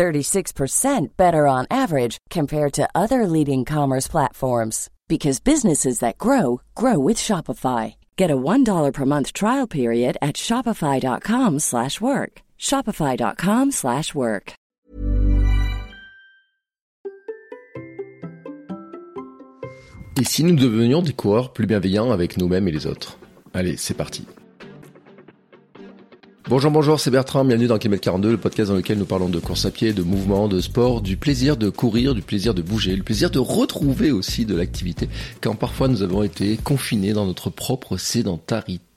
36% better on average compared to other leading commerce platforms because businesses that grow grow with Shopify. Get a $1 per month trial period at shopify.com/work. shopify.com/work. Et si nous devenions des coureurs plus bienveillants avec nous-mêmes et les autres? Allez, c'est parti. Bonjour, bonjour, c'est Bertrand, bienvenue dans Kilomètre 42, le podcast dans lequel nous parlons de course à pied, de mouvement, de sport, du plaisir de courir, du plaisir de bouger, le plaisir de retrouver aussi de l'activité, quand parfois nous avons été confinés dans notre propre sédentarité.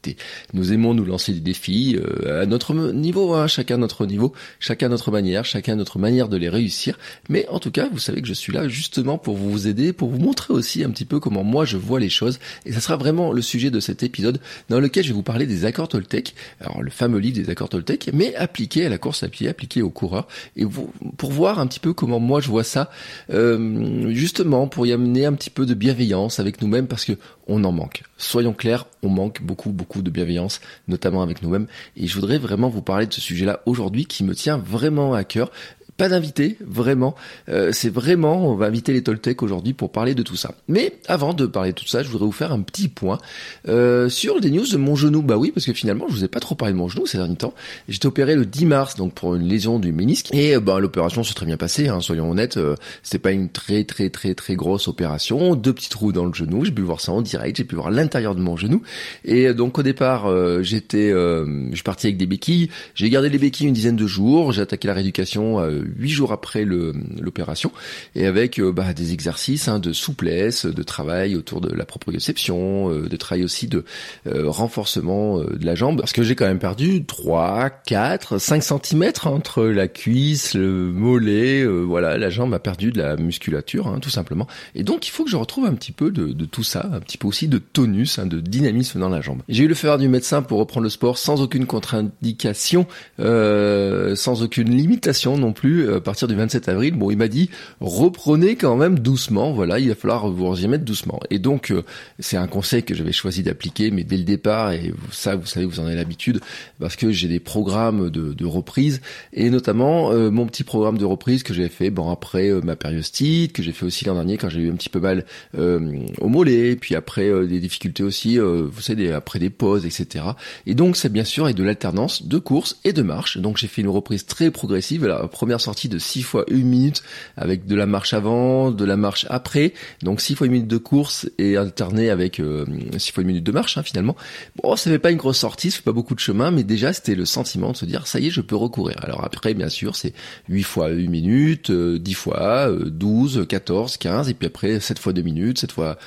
Nous aimons nous lancer des défis euh, à notre niveau, hein, chacun notre niveau, chacun notre manière, chacun notre manière de les réussir. Mais en tout cas, vous savez que je suis là justement pour vous aider, pour vous montrer aussi un petit peu comment moi je vois les choses. Et ça sera vraiment le sujet de cet épisode dans lequel je vais vous parler des accords Toltec, alors le fameux livre des accords Toltec, mais appliqué à la course à pied, appliqué aux coureurs, et vous, pour voir un petit peu comment moi je vois ça, euh, justement pour y amener un petit peu de bienveillance avec nous-mêmes, parce que on en manque. Soyons clairs, on manque beaucoup, beaucoup de bienveillance, notamment avec nous-mêmes. Et je voudrais vraiment vous parler de ce sujet-là aujourd'hui qui me tient vraiment à cœur. Pas d'invité, vraiment. Euh, c'est vraiment, on va inviter les Toltec aujourd'hui pour parler de tout ça. Mais avant de parler de tout ça, je voudrais vous faire un petit point euh, sur des news de mon genou. Bah oui, parce que finalement, je vous ai pas trop parlé de mon genou ces derniers temps. J'étais opéré le 10 mars, donc pour une lésion du ménisque. Et bah l'opération s'est très bien passée, hein, soyons honnêtes. Euh, c'était pas une très très très très grosse opération. Deux petits trous dans le genou. J'ai pu voir ça en direct. J'ai pu voir l'intérieur de mon genou. Et donc au départ, j'étais, je suis parti avec des béquilles. J'ai gardé les béquilles une dizaine de jours. J'ai attaqué la rééducation huit jours après l'opération et avec euh, bah, des exercices hein, de souplesse, de travail autour de la proprioception, euh, de travail aussi de euh, renforcement de la jambe parce que j'ai quand même perdu 3, 4, 5 cm entre la cuisse, le mollet, voilà, la jambe a perdu de la musculature hein, tout simplement. Et donc il faut que je retrouve un petit peu de, de tout ça, un petit peu aussi de tonus, hein, de dynamisme dans la jambe. J'ai eu le feu du médecin pour reprendre le sport sans aucune contre-indication, sans aucune limitation non plus à partir du 27 avril. Bon, il m'a dit reprenez quand même doucement. Voilà, il va falloir vous y mettre doucement. Et donc, euh, c'est un conseil que j'avais choisi d'appliquer, mais dès le départ. Et ça, vous savez, vous en avez l'habitude, parce que j'ai des programmes de, reprise et notamment euh, mon petit programme de reprise que j'ai fait bon après euh, ma périostite, que j'ai fait aussi l'an dernier quand j'ai eu un petit peu mal au mollet, puis après des difficultés aussi, vous savez, après des pauses, etc. Et donc, c'est bien sûr et de l'alternance de course et de marche. Donc, j'ai fait une reprise très progressive. La première sortie de 6 fois 1 minute avec de la marche avant, de la marche après. Donc 6 fois 1 minute de course et alterné avec euh, 6 fois 1 minute de marche hein, finalement. Bon, ça fait pas une grosse sortie, ça fait pas beaucoup de chemin, mais déjà c'était le sentiment de se dire ça y est, je peux recourir. Alors après, bien sûr, c'est 8 fois 1 minute, 10 euh, fois, 12, 14, 15, et puis après 7 fois 2 minutes, 7 fois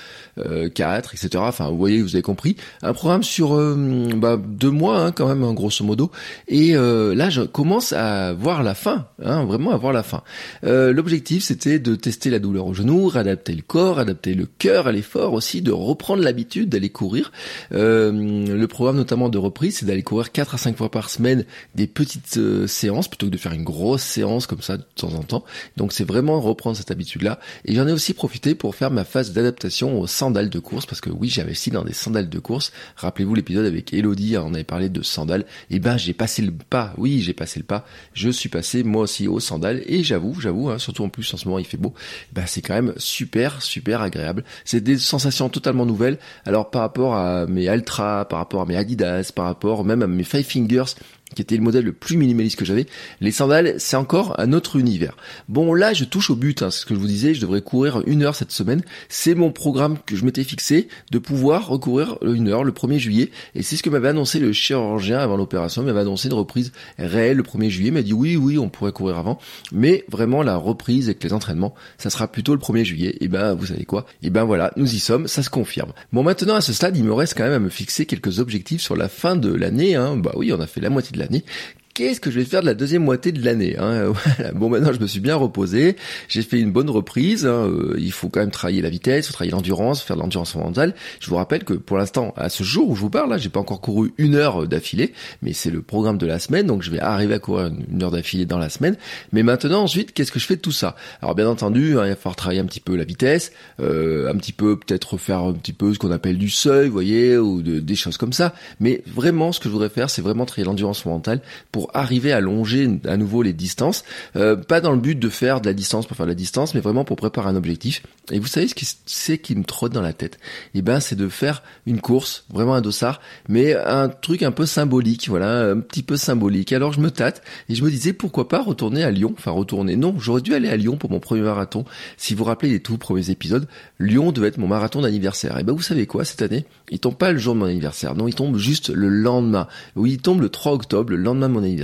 4, etc. Enfin, vous voyez, vous avez compris. Un programme sur euh, bah, deux mois hein, quand même, hein, grosso modo. Et euh, là, je commence à voir la fin, hein, vraiment à voir la fin. Euh, L'objectif, c'était de tester la douleur au genou, réadapter le corps, adapter le cœur à l'effort aussi, de reprendre l'habitude d'aller courir. Euh, le programme notamment de reprise, c'est d'aller courir 4 à 5 fois par semaine des petites euh, séances plutôt que de faire une grosse séance comme ça de temps en temps. Donc c'est vraiment reprendre cette habitude-là. Et j'en ai aussi profité pour faire ma phase d'adaptation au sandales de course parce que oui, j'avais investi dans des sandales de course. Rappelez-vous l'épisode avec Elodie, hein, on avait parlé de sandales. Et eh ben j'ai passé le pas. Oui, j'ai passé le pas. Je suis passé moi aussi sandales et j'avoue, j'avoue, hein, surtout en plus en ce moment il fait beau. Ben c'est quand même super, super agréable. C'est des sensations totalement nouvelles. Alors par rapport à mes Altra, par rapport à mes Adidas, par rapport même à mes Five Fingers qui était le modèle le plus minimaliste que j'avais. Les sandales, c'est encore un autre univers. Bon, là, je touche au but, hein, c'est ce que je vous disais, je devrais courir une heure cette semaine. C'est mon programme que je m'étais fixé de pouvoir recourir une heure le 1er juillet. Et c'est ce que m'avait annoncé le chirurgien avant l'opération. Il m'avait annoncé une reprise réelle le 1er juillet. Il m'a dit oui, oui, on pourrait courir avant. Mais vraiment, la reprise avec les entraînements, ça sera plutôt le 1er juillet. Et ben, vous savez quoi? Et ben voilà, nous y sommes, ça se confirme. Bon, maintenant, à ce stade, il me reste quand même à me fixer quelques objectifs sur la fin de l'année. Hein. Bah oui, on a fait la moitié de l'année qu'est-ce que je vais faire de la deuxième moitié de l'année hein Bon, maintenant je me suis bien reposé, j'ai fait une bonne reprise. Hein, euh, il faut quand même travailler la vitesse, faut travailler l'endurance, faire de l'endurance mentale. Je vous rappelle que pour l'instant, à ce jour où je vous parle, là, j'ai pas encore couru une heure euh, d'affilée, mais c'est le programme de la semaine, donc je vais arriver à courir une heure d'affilée dans la semaine. Mais maintenant, ensuite, qu'est-ce que je fais de tout ça? Alors bien entendu, hein, il va falloir travailler un petit peu la vitesse, euh, un petit peu peut-être faire un petit peu ce qu'on appelle du seuil, vous voyez, ou de, des choses comme ça. Mais vraiment, ce que je voudrais faire, c'est vraiment travailler l'endurance mentale pour arriver à longer à nouveau les distances. Euh, pas dans le but de faire de la distance pour faire de la distance, mais vraiment pour préparer un objectif. Et vous savez ce qui qui me trotte dans la tête? Eh ben, c'est de faire une course, vraiment un dossard, mais un truc un peu symbolique, voilà, un petit peu symbolique. Alors je me tâte et je me disais pourquoi pas retourner à Lyon, enfin retourner. Non, j'aurais dû aller à Lyon pour mon premier marathon. Si vous vous rappelez les tout premiers épisodes, Lyon devait être mon marathon d'anniversaire. Et ben vous savez quoi? Cette année Il tombe pas le jour de mon anniversaire, non, il tombe juste le lendemain. Oui, il tombe le 3 octobre, le lendemain de mon anniversaire.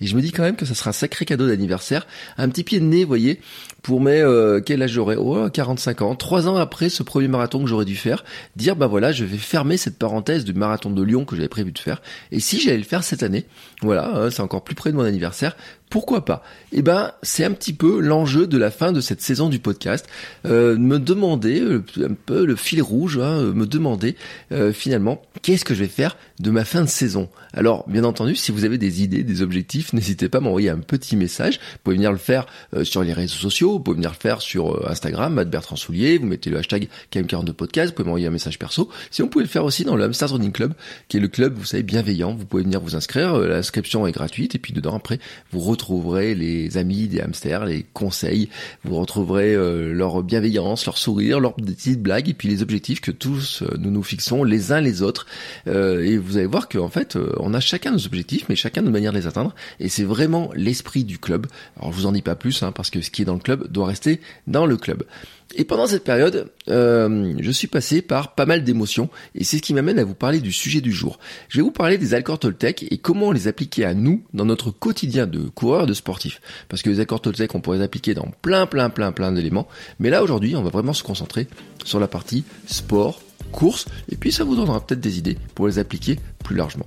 Et je me dis quand même que ça sera un sacré cadeau d'anniversaire, un petit pied de nez, voyez, pour mes euh, quel âge j'aurais Oh, 45 ans. Trois ans après ce premier marathon que j'aurais dû faire, dire bah voilà, je vais fermer cette parenthèse du marathon de Lyon que j'avais prévu de faire. Et si j'allais le faire cette année, voilà, hein, c'est encore plus près de mon anniversaire. Pourquoi pas? Eh ben, c'est un petit peu l'enjeu de la fin de cette saison du podcast. Euh, me demander euh, un peu le fil rouge, hein, me demander euh, finalement qu'est-ce que je vais faire de ma fin de saison? Alors, bien entendu, si vous avez des idées, des objectifs, n'hésitez pas à m'envoyer un petit message. Vous pouvez venir le faire sur les réseaux sociaux, vous pouvez venir le faire sur Instagram, Matt Bertrand Soulier, vous mettez le hashtag KM42 Podcast, vous pouvez m'envoyer un message perso. Si on pouvait le faire aussi dans le Hamster Running Club, qui est le club, vous savez, bienveillant. Vous pouvez venir vous inscrire, l'inscription est gratuite, et puis dedans, après, vous retrouverez les amis des hamsters, les conseils, vous retrouverez euh, leur bienveillance, leur sourire, leurs petites blagues et puis les objectifs que tous euh, nous nous fixons les uns les autres. Euh, et vous allez voir qu'en fait, on a chacun nos objectifs, mais chacun nos manières de les atteindre. Et c'est vraiment l'esprit du club. Alors je vous en dis pas plus, hein, parce que ce qui est dans le club doit rester dans le club. Et pendant cette période, euh, je suis passé par pas mal d'émotions et c'est ce qui m'amène à vous parler du sujet du jour. Je vais vous parler des accords Toltec et comment les appliquer à nous dans notre quotidien de coureur, de sportif. Parce que les accords Toltec, on pourrait les appliquer dans plein, plein, plein, plein d'éléments. Mais là, aujourd'hui, on va vraiment se concentrer sur la partie sport, course, et puis ça vous donnera peut-être des idées pour les appliquer plus largement.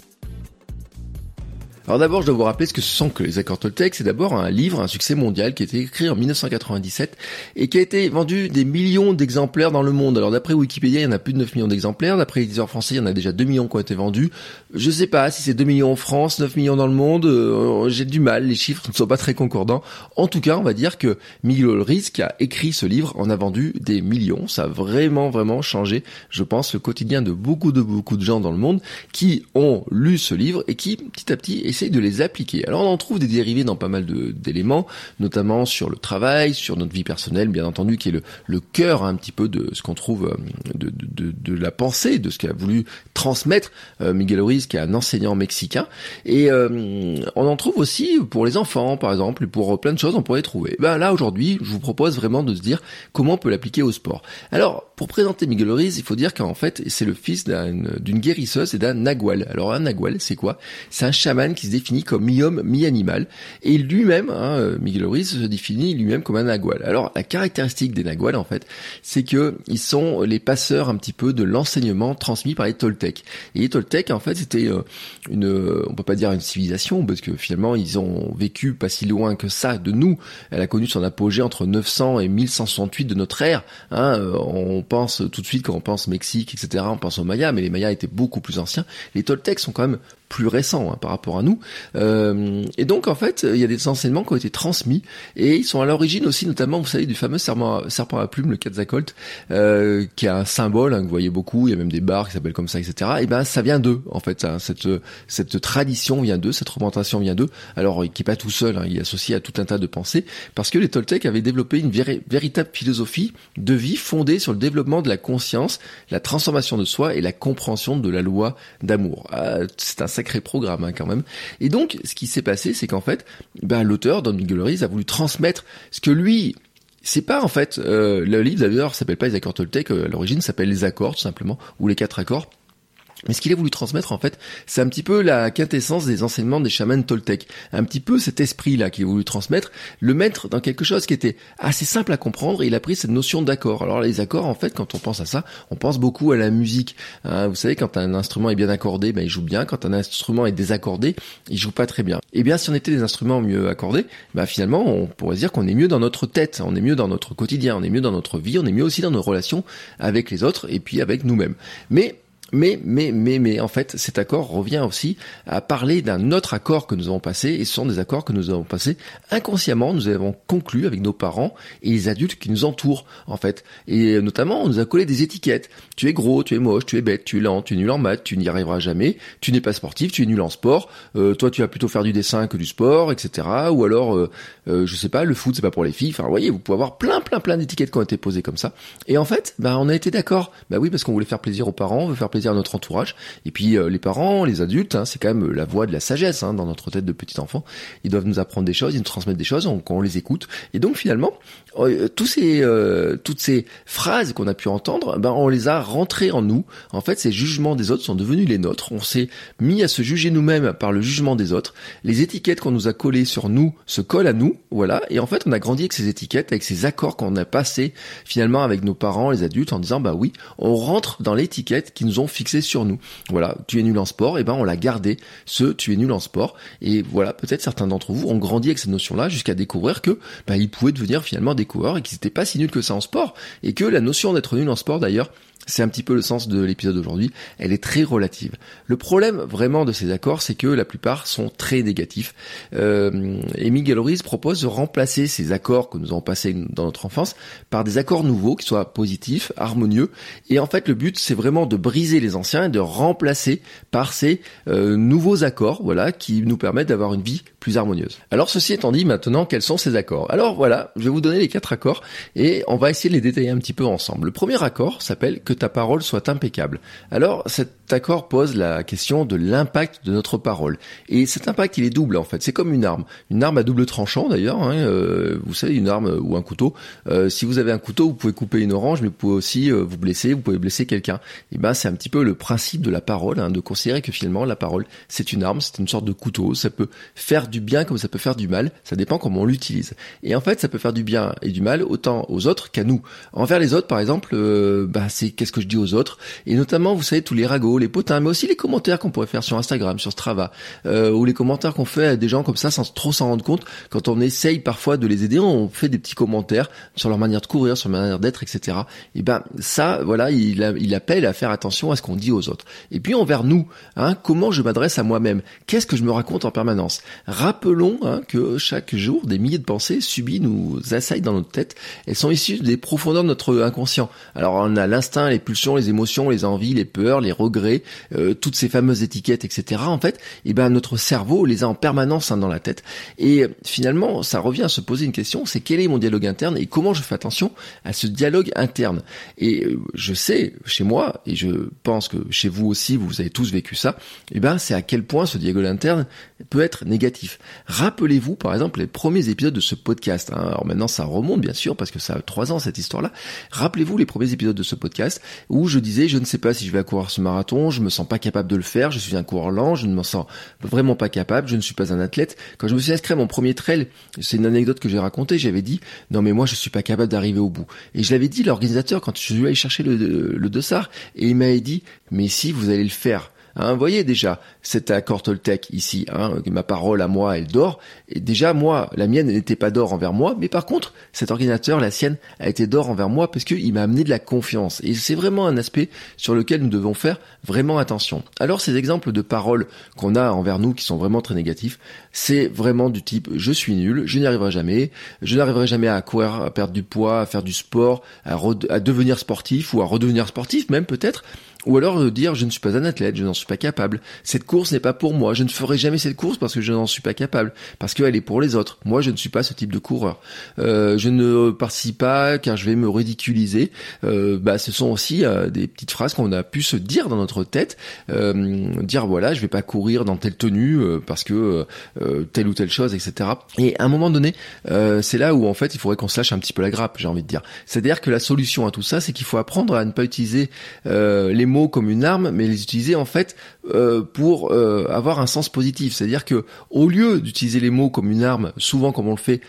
Alors d'abord, je dois vous rappeler ce que ce sont que les accords Toltec. C'est d'abord un livre, un succès mondial qui a été écrit en 1997 et qui a été vendu des millions d'exemplaires dans le monde. Alors d'après Wikipédia, il y en a plus de 9 millions d'exemplaires. D'après les éditeurs français, il y en a déjà 2 millions qui ont été vendus. Je sais pas si c'est 2 millions en France, 9 millions dans le monde. Euh, j'ai du mal, les chiffres ne sont pas très concordants. En tout cas, on va dire que Miguel Ulrich, qui a écrit ce livre, en a vendu des millions. Ça a vraiment, vraiment changé, je pense, le quotidien de beaucoup, de beaucoup de gens dans le monde qui ont lu ce livre et qui, petit à petit, essaye de les appliquer. Alors on en trouve des dérivés dans pas mal d'éléments, notamment sur le travail, sur notre vie personnelle, bien entendu, qui est le, cœur un petit peu de ce qu'on trouve euh, de, la pensée, de ce qu'a voulu transmettre euh, Miguel Ruiz, qui est un enseignant mexicain. Et euh, on en trouve aussi pour les enfants, par exemple, et pour plein de choses, on pourrait trouver. Ben là, aujourd'hui, je vous propose vraiment de se dire comment on peut l'appliquer au sport. Alors, pour présenter Miguel Ruiz, il faut dire qu'en fait, c'est le fils d'une guérisseuse et d'un nagual. Alors un nagual, c'est quoi? C'est un chaman qui se définit comme mi-homme, mi-animal. Et lui-même, hein, Miguel Ruiz se définit lui-même comme un nagual. Alors la caractéristique des naguals, en fait, c'est que ils sont les passeurs un petit peu de l'enseignement transmis par les Toltecs. Et les Toltecs, en fait, c'était euh, une, on peut pas dire une civilisation, parce que finalement, ils ont vécu pas si loin que ça de nous. Elle a connu son apogée entre 900 et 1168 de notre ère. Hein, on pense tout de suite quand on pense Mexique, etc., on pense aux Mayas, mais les Mayas étaient beaucoup plus anciens. Les Toltecs sont quand même plus récents hein, par rapport à nous. Euh, et donc en fait, il y a des enseignements qui ont été transmis et ils sont à l'origine aussi, notamment, vous savez, du fameux serpent, serpent à plume, le Quetzalcoatl, euh, qui a un symbole hein, que vous voyez beaucoup. Il y a même des bars qui s'appellent comme ça, etc. Et ben ça vient d'eux en fait. Hein, cette tradition vient d'eux, cette représentation vient d'eux. Alors qui est pas tout seul, il est associé à tout un tas de pensées parce que les Toltecs avaient développé une véritable philosophie de vie fondée sur le développement de la conscience, la transformation de soi et la compréhension de la loi d'amour. Ah, c'est un sacré programme hein, quand même. Et donc, ce qui s'est passé, c'est qu'en fait, ben, l'auteur, Don Miguel a voulu transmettre ce que lui c'est pas en fait euh, le livre d'ailleurs s'appelle pas les accords Toltec euh, à l'origine s'appelle les accords tout simplement ou les quatre accords Mais ce qu'il a voulu transmettre, en fait, c'est un petit peu la quintessence des enseignements des chamans Toltec. Un petit peu cet esprit-là qu'il a voulu transmettre, le mettre dans quelque chose qui était assez simple à comprendre, et il a pris cette notion d'accord. Alors les accords, en fait, quand on pense à ça, on pense beaucoup à la musique. Hein. vous savez, quand un instrument est bien accordé, ben, il joue bien. Quand un instrument est désaccordé, il joue pas très bien. Eh bien, si on était des instruments mieux accordés, ben, finalement, on pourrait dire qu'on est mieux dans notre tête, on est mieux dans notre quotidien, on est mieux dans notre vie, on est mieux aussi dans nos relations avec les autres, et puis avec nous-mêmes. Mais mais, mais, mais, mais, en fait, cet accord revient aussi à parler d'un autre accord que nous avons passé, et ce sont des accords que nous avons passés inconsciemment, nous avons conclu avec nos parents et les adultes qui nous entourent, en fait. Et notamment, on nous a collé des étiquettes. Tu es gros, tu es moche, tu es bête, tu es lent, tu es nul en maths, tu n'y arriveras jamais, tu n'es pas sportif, tu es nul en sport, euh, toi tu vas plutôt faire du dessin que du sport, etc. Ou alors, euh, euh, je sais pas, le foot c'est pas pour les filles. Enfin, vous voyez, vous pouvez avoir plein, plein, plein d'étiquettes qui ont été posées comme ça. Et en fait, bah, on a été d'accord. Bah oui, parce qu'on voulait faire plaisir aux parents, on veut faire plaisir à notre entourage. Et puis euh, les parents, les adultes, hein, c'est quand même la voix de la sagesse hein, dans notre tête de petit enfant. Ils doivent nous apprendre des choses, ils nous transmettent des choses, on, on les écoute. Et donc finalement, euh, tous ces, euh, toutes ces phrases qu'on a pu entendre, ben on les a rentrées en nous. En fait, ces jugements des autres sont devenus les nôtres. On s'est mis à se juger nous-mêmes par le jugement des autres. Les étiquettes qu'on nous a collées sur nous se collent à nous, voilà. Et en fait, on a grandi avec ces étiquettes, avec ces accords qu'on a passés finalement avec nos parents, les adultes, en disant bah oui, on rentre dans l'étiquette qui nous ont fixé sur nous. Voilà, tu es nul en sport, et ben on l'a gardé, ce tu es nul en sport. Et voilà, peut-être certains d'entre vous ont grandi avec cette notion-là jusqu'à découvrir que ben, ils pouvaient devenir finalement des coureurs et qu'ils n'étaient pas si nuls que ça en sport. Et que la notion d'être nul en sport d'ailleurs, c'est un petit peu le sens de l'épisode d'aujourd'hui. Elle est très relative. Le problème vraiment de ces accords, c'est que la plupart sont très négatifs. Euh, Ruiz propose de remplacer ces accords que nous avons passés dans notre enfance par des accords nouveaux qui soient positifs, harmonieux. Et en fait, le but, c'est vraiment de briser les anciens et de remplacer par ces euh, nouveaux accords, voilà, qui nous permettent d'avoir une vie harmonieuse. Alors, ceci étant dit, maintenant, quels sont ces accords? Alors voilà, je vais vous donner les quatre accords et on va essayer de les détailler un petit peu ensemble. Le premier accord s'appelle que ta parole soit impeccable. Alors cet accord pose la question de l'impact de notre parole. Et cet impact, il est double en fait. C'est comme une arme. Une arme à double tranchant d'ailleurs. Hein, euh, vous savez, une arme ou un couteau. Euh, si vous avez un couteau, vous pouvez couper une orange, mais vous pouvez aussi euh, vous blesser, vous pouvez blesser quelqu'un. Et ben c'est un petit peu le principe de la parole, hein, de considérer que finalement la parole c'est une arme, c'est une sorte de couteau. Ça peut faire du bien comme ça peut faire du mal. Ça dépend comment on l'utilise. Et en fait, ça peut faire du bien et du mal autant aux autres qu'à nous. Envers les autres, par exemple, bah, c'est qu'est-ce que je dis aux autres, et notamment, vous savez, tous les ragots, les potins, mais aussi les commentaires qu'on pourrait faire sur Instagram, sur Strava, euh, ou les commentaires qu'on fait à des gens comme ça sans trop s'en rendre compte. Quand on essaye parfois de les aider, on fait des petits commentaires sur leur manière de courir, sur leur manière d'être, etc. Et ben ça, voilà, il, il appelle à faire attention à ce qu'on dit aux autres. Et puis envers nous, hein, comment je m'adresse à moi-même? Qu'est-ce que je me raconte en permanence? Rappelons hein, que chaque jour, des milliers de pensées subies nous assaillent dans notre tête. Elles sont issues des profondeurs de notre inconscient. Alors on a l'instinct, les pulsions, les émotions, les envies, les peurs, les regrets, euh, toutes ces fameuses étiquettes, etc. En fait, eh ben notre cerveau les a en permanence hein, dans la tête. Et finalement, ça revient à se poser une question, c'est quel est mon dialogue interne et comment je fais attention à ce dialogue interne? Et euh, je sais, chez moi, et je pense que chez vous aussi, vous avez tous vécu ça, eh ben c'est à quel point ce dialogue interne peut être négatif. Rappelez-vous, par exemple, les premiers épisodes de ce podcast. Hein. Alors maintenant, ça remonte bien sûr parce que ça a trois ans cette histoire-là. Rappelez-vous les premiers épisodes de ce podcast où je disais, je ne sais pas si je vais courir ce marathon, je me sens pas capable de le faire, je suis un coureur lent, je ne me sens vraiment pas capable, je ne suis pas un athlète. Quand je me suis inscrit à mon premier trail, c'est une anecdote que j'ai racontée, j'avais dit, non mais moi je suis pas capable d'arriver au bout. Et je l'avais dit l'organisateur quand je suis allé chercher le, le et il m'avait dit, mais si vous allez le faire, Hein, vous voyez déjà cet accord Toltec ici, hein, ma parole à moi, elle dort. Et déjà moi, la mienne n'était pas d'or envers moi, mais par contre, cet ordinateur, la sienne, a été d'or envers moi parce qu'il m'a amené de la confiance. Et c'est vraiment un aspect sur lequel nous devons faire vraiment attention. Alors ces exemples de paroles qu'on a envers nous qui sont vraiment très négatifs, c'est vraiment du type je suis nul, je n'y arriverai jamais, je n'arriverai jamais à courir, à perdre du poids, à faire du sport, à, à devenir sportif ou à redevenir sportif même peut-être. Ou alors de dire je ne suis pas un athlète, je n'en suis pas capable. Cette course n'est pas pour moi. Je ne ferai jamais cette course parce que je n'en suis pas capable, parce qu'elle est pour les autres. Moi, je ne suis pas ce type de coureur. Euh, je ne participe pas car je vais me ridiculiser. Euh, bah, ce sont aussi euh, des petites phrases qu'on a pu se dire dans notre tête, dire voilà, je vais pas courir dans telle tenue parce que telle ou telle chose, etc. Et à un moment donné, c'est là où en fait il faudrait qu'on se lâche un petit peu la grappe, j'ai envie de dire. C'est-à-dire que la solution à tout ça, c'est qu'il faut apprendre à ne pas utiliser les mots comme une arme, mais les utiliser en fait pour avoir un sens positif. C'est-à-dire que au lieu d'utiliser les mots comme une arme, souvent comme on le fait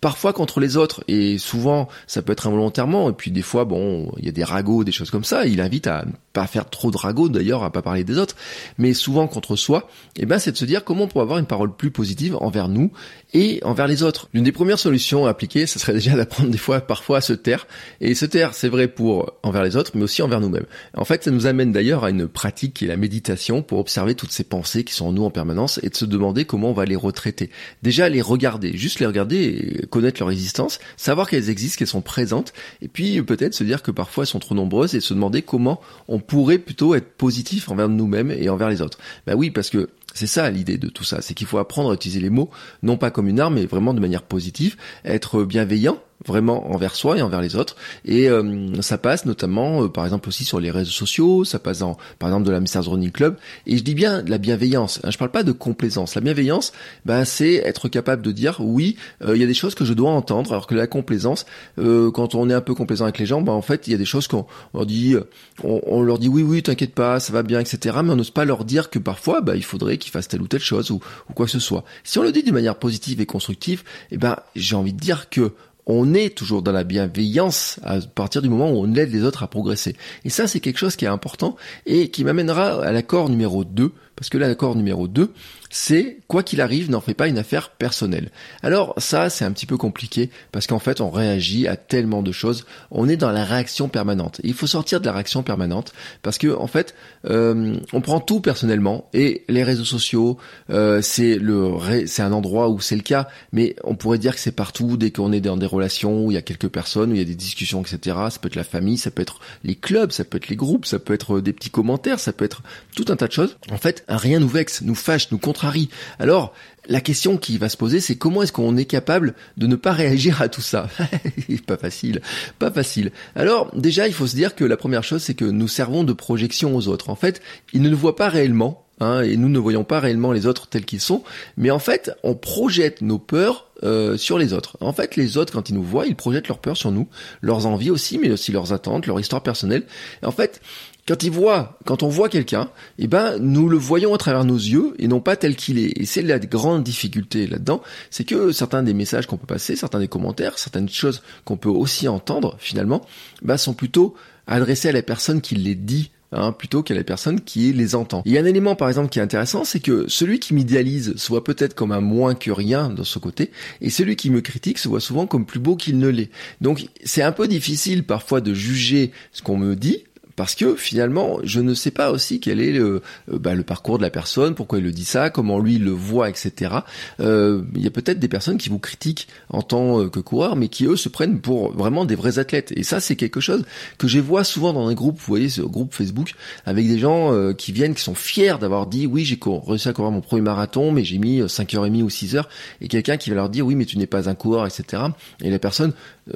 parfois contre les autres. Et souvent ça peut être involontairement. Et puis des fois bon il y a des ragots des choses comme ça. Il invite à pas faire trop de ragots d'ailleurs à pas parler des autres. Mais souvent contre soi et eh ben c'est de se dire comment on peut avoir une parole plus positive envers nous et envers les autres. L'une des premières solutions à appliquer ce serait déjà d'apprendre des fois parfois à se taire. Et se taire c'est vrai pour envers les autres mais aussi envers nous-mêmes. En fait ça nous amène d'ailleurs à une pratique qui est la méditation pour observer toutes ces pensées qui sont en nous en permanence et de se demander comment on va les retraiter. Déjà les regarder juste les regarder connaître leur existence, savoir qu'elles existent, qu'elles sont présentes, et puis peut-être se dire que parfois elles sont trop nombreuses et se demander comment on pourrait plutôt être positif envers nous-mêmes et envers les autres. Ben oui, parce que c'est ça l'idée de tout ça, c'est qu'il faut apprendre à utiliser les mots non pas comme une arme, mais vraiment de manière positive, être bienveillant vraiment envers soi et envers les autres. Et euh, ça passe notamment, euh, par exemple aussi sur les réseaux sociaux, ça passe dans, par exemple de la Masters Running Club. Et je dis bien la bienveillance. Hein, je parle pas de complaisance. La bienveillance, ben c'est être capable de dire oui, euh, il y a des choses que je dois entendre, alors que la complaisance, quand on est un peu complaisant avec les gens, ben en fait il y a des choses qu'on leur dit, on, leur dit oui oui t'inquiète pas, ça va bien, etc. Mais on n'ose pas leur dire que parfois ben, il faudrait qu'ils fassent telle ou telle chose ou, ou quoi que ce soit. Si on le dit d'une manière positive et constructive, eh ben j'ai envie de dire que on est toujours dans la bienveillance à partir du moment où on aide les autres à progresser. Et ça, c'est quelque chose qui est important et qui m'amènera à l'accord numéro 2, parce que l'accord numéro 2, c'est quoi qu'il arrive, n'en fais pas une affaire personnelle. Alors ça, c'est un petit peu compliqué parce qu'en fait, on réagit à tellement de choses. On est dans la réaction permanente. il faut sortir de la réaction permanente parce que en fait, euh, on prend tout personnellement et les réseaux sociaux, euh, c'est le, c'est un endroit où c'est le cas, mais on pourrait dire que c'est partout dès qu'on est dans des relations où il y a quelques personnes, où il y a des discussions, etc. Ça peut être la famille, ça peut être les clubs, ça peut être les groupes, ça peut être des petits commentaires, ça peut être tout un tas de choses. En fait, rien nous vexe, nous fâche, nous contrarie alors, la question qui va se poser, c'est comment est-ce qu'on est capable de ne pas réagir à tout ça Pas facile, pas facile. Alors, déjà, il faut se dire que la première chose, c'est que nous servons de projection aux autres. En fait, ils ne nous voient pas réellement, Hein, et nous ne voyons pas réellement les autres tels qu'ils sont, mais en fait, on projette nos peurs euh, sur les autres. En fait, les autres, quand ils nous voient, ils projettent leurs peurs sur nous, leurs envies aussi, mais aussi leurs attentes, leur histoire personnelle. en fait, quand ils voient, quand on voit quelqu'un, eh ben, nous le voyons à travers nos yeux et non pas tel qu'il est. Et c'est la grande difficulté là-dedans, c'est que certains des messages qu'on peut passer, certains des commentaires, certaines choses qu'on peut aussi entendre finalement, ben, sont plutôt adressés à la personne qui les dit Hein, plutôt qu'à la personne qui les entend. Il y a un élément par exemple qui est intéressant, c'est que celui qui m'idéalise se voit peut-être comme un moins que rien de ce côté, et celui qui me critique se voit souvent comme plus beau qu'il ne l'est. Donc c'est un peu difficile parfois de juger ce qu'on me dit, parce que finalement, je ne sais pas aussi quel est le, euh, bah, le parcours de la personne, pourquoi il le dit ça, comment lui le voit, etc. Euh, il y a peut-être des personnes qui vous critiquent en tant euh, que coureur, mais qui eux se prennent pour vraiment des vrais athlètes. Et ça, c'est quelque chose que je vois souvent dans un groupe, vous voyez, ce groupe Facebook, avec des gens qui viennent, qui sont fiers d'avoir dit, oui, j'ai réussi à courir mon premier marathon, mais j'ai mis 5h30 ou 6h, et quelqu'un qui va leur dire, oui, mais tu n'es pas un coureur, etc. Et la personne,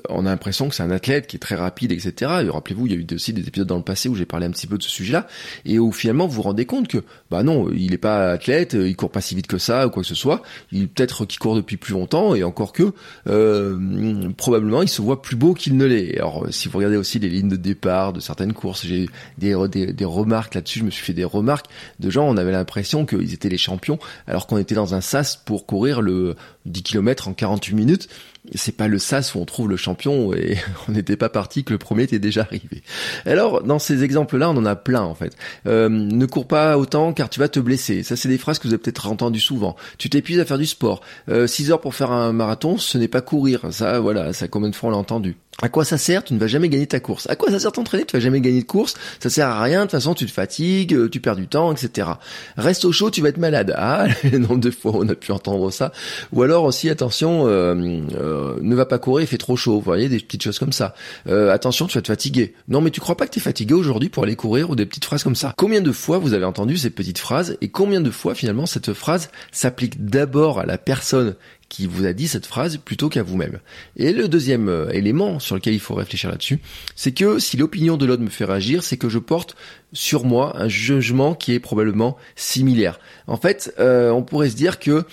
on a l'impression que c'est un athlète qui est très rapide, etc. Et rappelez-vous, il y a eu aussi des épisodes dans le passé où j'ai parlé un petit peu de ce sujet-là, et où finalement vous vous rendez compte que, bah non, il n'est pas athlète, il court pas si vite que ça ou quoi que ce soit, il peut-être qu'il court depuis plus longtemps, et encore que, euh, probablement il se voit plus beau qu'il ne l'est. Alors si vous regardez aussi les lignes de départ de certaines courses, j'ai des, des, des remarques là-dessus, je me suis fait des remarques de gens, on avait l'impression qu'ils étaient les champions, alors qu'on était dans un sas pour courir le 10 km en 48 minutes, c'est pas le sas où on trouve le champion et on n'était pas parti que le premier était déjà arrivé. Alors dans ces exemples-là, on en a plein en fait. Euh, ne cours pas autant car tu vas te blesser. Ça c'est des phrases que vous avez peut-être entendues souvent. Tu t'épuises à faire du sport. Euh, 6 heures pour faire un marathon, ce n'est pas courir. Ça voilà, ça combien de fois on l'a entendu? À quoi ça sert Tu ne vas jamais gagner ta course. À quoi ça sert t'entraîner Tu vas jamais gagner de course. Ça sert à rien. De toute façon, tu te fatigues, euh, tu perds du temps, etc. Reste au chaud, tu vas être malade. Ah, le nombre de fois on a pu entendre ça. Ou alors aussi, attention, euh, euh, ne va pas courir, il fait trop chaud. Vous voyez, des petites choses comme ça. attention, tu vas te fatiguer. Non, mais tu crois pas que tu es fatigué aujourd'hui pour aller courir ou des petites phrases comme ça. Combien de fois vous avez entendu ces petites phrases et combien de fois finalement cette phrase s'applique d'abord à la personne qui vous a dit cette phrase plutôt qu'à vous-même. Et le deuxième euh, élément sur lequel il faut réfléchir là-dessus, c'est que si l'opinion de l'autre me fait réagir, c'est que je porte sur moi un jugement qui est probablement similaire. En fait, euh, on pourrait se dire que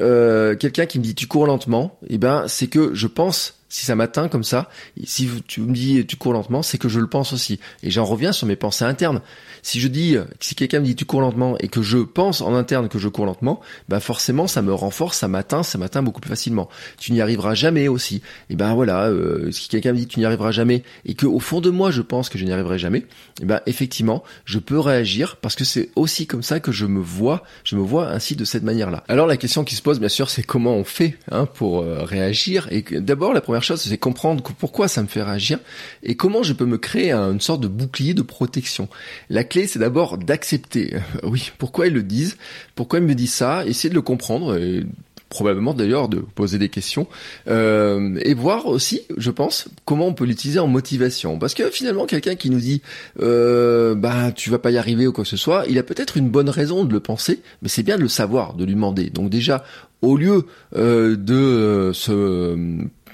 euh, quelqu'un qui me dit tu cours lentement, eh ben c'est que je pense si ça m'atteint comme ça, si tu me dis tu cours lentement, c'est que je le pense aussi. Et j'en reviens sur mes pensées internes. Si je dis, si quelqu'un me dit tu cours lentement et que je pense en interne que je cours lentement, ben forcément ça me renforce, ça m'atteint, ça m'atteint beaucoup plus facilement. Tu n'y arriveras jamais aussi. Et ben voilà, euh, si quelqu'un me dit tu n'y arriveras jamais et que au fond de moi je pense que je n'y arriverai jamais, ben effectivement je peux réagir parce que c'est aussi comme ça que je me vois, je me vois ainsi de cette manière-là. Alors la question qui se pose bien sûr c'est comment on fait hein, pour euh, réagir et d'abord la première chose c'est comprendre pourquoi ça me fait réagir et comment je peux me créer une sorte de bouclier de protection. La c'est d'abord d'accepter. Euh, oui, pourquoi ils le disent, pourquoi ils me disent ça, essayer de le comprendre. Et probablement d'ailleurs de poser des questions euh, et voir aussi, je pense, comment on peut l'utiliser en motivation. Parce que finalement, quelqu'un qui nous dit euh, bah tu vas pas y arriver ou quoi que ce soit, il a peut-être une bonne raison de le penser, mais c'est bien de le savoir, de lui demander. Donc déjà, au lieu euh, de se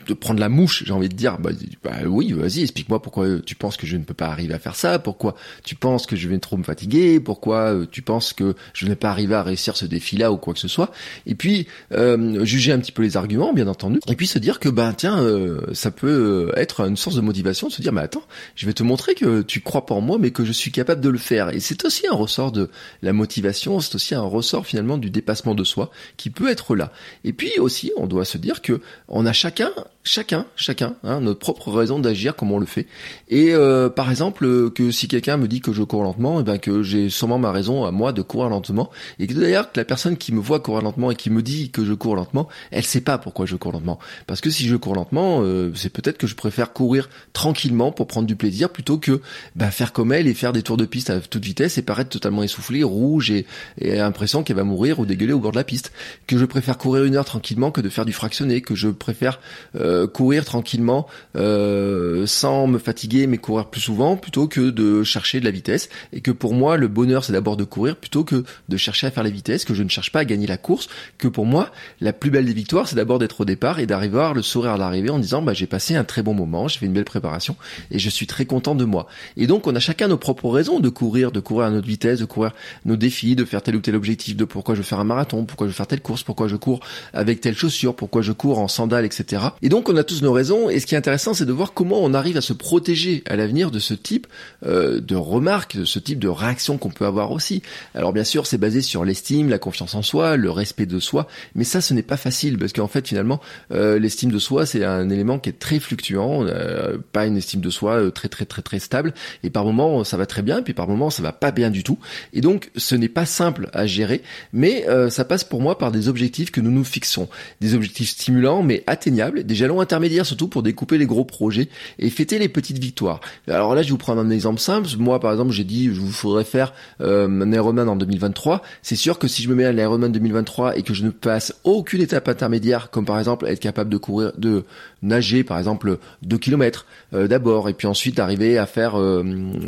de prendre la mouche, j'ai envie de dire, bah, bah oui, vas-y, explique-moi pourquoi tu penses que je ne peux pas arriver à faire ça, pourquoi tu penses que je vais trop me fatiguer, pourquoi euh, tu penses que je ne vais pas arriver à réussir ce défi-là ou quoi que ce soit. Et puis euh, juger un petit peu les arguments, bien entendu, et puis se dire que bah tiens, euh, ça peut être une source de motivation, de se dire mais attends, je vais te montrer que tu crois pas en moi, mais que je suis capable de le faire. Et c'est aussi un ressort de la motivation, c'est aussi un ressort finalement du dépassement de soi qui peut être là. Et puis aussi, on doit se dire que on a chacun chacun, chacun, hein, notre propre raison d'agir comme on le fait. Et euh, par exemple, euh, que si quelqu'un me dit que je cours lentement, et eh ben que j'ai sûrement ma raison à moi de courir lentement, et que d'ailleurs que la personne qui me voit courir lentement et qui me dit que je cours lentement, elle sait pas pourquoi je cours lentement. Parce que si je cours lentement, euh, c'est peut-être que je préfère courir tranquillement pour prendre du plaisir plutôt que bah, faire comme elle et faire des tours de piste à toute vitesse et paraître totalement essoufflé, rouge et, et l'impression qu'elle va mourir ou dégueuler au bord de la piste. Que je préfère courir une heure tranquillement que de faire du fractionné. Que je préfère euh, courir tranquillement euh, sans me fatiguer mais courir plus souvent plutôt que de chercher de la vitesse. Et que pour moi le bonheur c'est d'abord de courir plutôt que de chercher à faire la vitesse que je ne cherche pas à gagner la course. Que pour moi la plus belle des victoires c'est d'abord d'être au départ et d'arriver à le sourire à l'arrivée en disant bah j'ai passé un très bon moment j'ai fait une belle préparation et je suis très content de moi. Et donc on a chacun nos propres raisons de courir de courir à notre vitesse de courir nos défis de faire tel ou tel objectif de pourquoi je veux faire un marathon pourquoi je veux faire telle course pourquoi je cours avec telle chaussure pourquoi je cours en sandales etc et donc on a tous nos raisons, et ce qui est intéressant, c'est de voir comment on arrive à se protéger à l'avenir de ce type euh, de remarques, de ce type de réactions qu'on peut avoir aussi. Alors bien sûr, c'est basé sur l'estime, la confiance en soi, le respect de soi, mais ça, ce n'est pas facile, parce qu'en fait, finalement, euh, l'estime de soi, c'est un élément qui est très fluctuant, euh, pas une estime de soi très très très très stable, et par moments, ça va très bien, puis par moments, ça va pas bien du tout, et donc, ce n'est pas simple à gérer, mais ça passe pour moi par des objectifs que nous nous fixons, des objectifs stimulants, mais atteignables, des intermédiaire surtout pour découper les gros projets et fêter les petites victoires. Alors là, je vous prendre un exemple simple. Moi, par exemple, j'ai dit, je vous faudrait faire euh, un Ironman en 2023. C'est sûr que si je me mets à l'Ironman 2023 et que je ne passe aucune étape intermédiaire, comme par exemple être capable de courir, de nager, par exemple 2 km euh, d'abord, et puis ensuite d'arriver à faire, euh,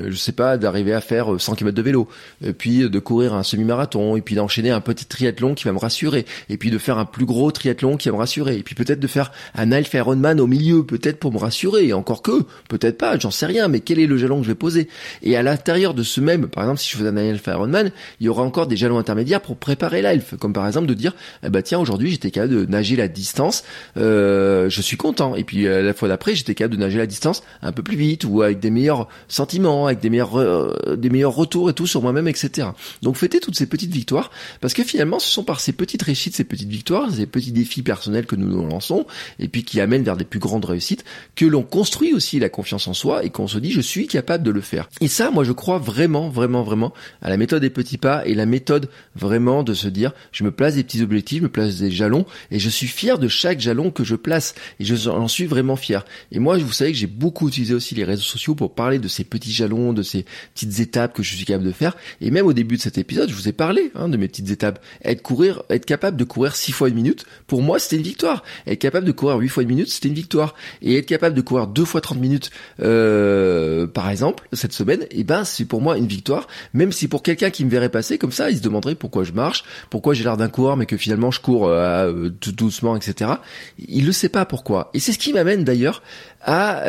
je sais pas, d'arriver à faire 100 km de vélo, et puis de courir un semi-marathon, et puis d'enchaîner un petit triathlon qui va me rassurer, et puis de faire un plus gros triathlon qui va me rassurer, et puis peut-être de faire un Alpha Ironman au milieu, peut-être pour me rassurer, encore que, peut-être pas, j'en sais rien, mais quel est le jalon que je vais poser? Et à l'intérieur de ce même, par exemple, si je faisais un Alpha Ironman, il y aura encore des jalons intermédiaires pour préparer l'Alpha, comme par exemple de dire, eh bah tiens, aujourd'hui j'étais capable de nager la distance, euh, je suis content, et puis euh, la fois d'après j'étais capable de nager la distance un peu plus vite, ou avec des meilleurs sentiments, avec des meilleurs, euh, des meilleurs retours et tout sur moi-même, etc. Donc fêtez toutes ces petites victoires, parce que finalement ce sont par ces petites réussites, ces petites victoires, ces petits défis personnels que nous nous lançons, et puis qui amène vers des plus grandes réussites, que l'on construit aussi la confiance en soi et qu'on se dit je suis capable de le faire. Et ça, moi je crois vraiment, vraiment, vraiment à la méthode des petits pas et la méthode vraiment de se dire je me place des petits objectifs, je me place des jalons et je suis fier de chaque jalon que je place et je en suis vraiment fier. Et moi, vous savez que j'ai beaucoup utilisé aussi les réseaux sociaux pour parler de ces petits jalons, de ces petites étapes que je suis capable de faire. Et même au début de cet épisode, je vous ai parlé hein, de mes petites étapes. Être courir, être capable de courir six fois une minute, pour moi, c'était une victoire. Être capable de courir huit fois une minute, c'était une victoire. Et être capable de courir deux fois 30 minutes, euh, par exemple, cette semaine, et eh ben, c'est pour moi une victoire. Même si pour quelqu'un qui me verrait passer comme ça, il se demanderait pourquoi je marche, pourquoi j'ai l'air d'un coureur, mais que finalement je cours euh, euh, tout doucement, etc. Il le sait pas pourquoi. Et c'est ce qui m'amène d'ailleurs à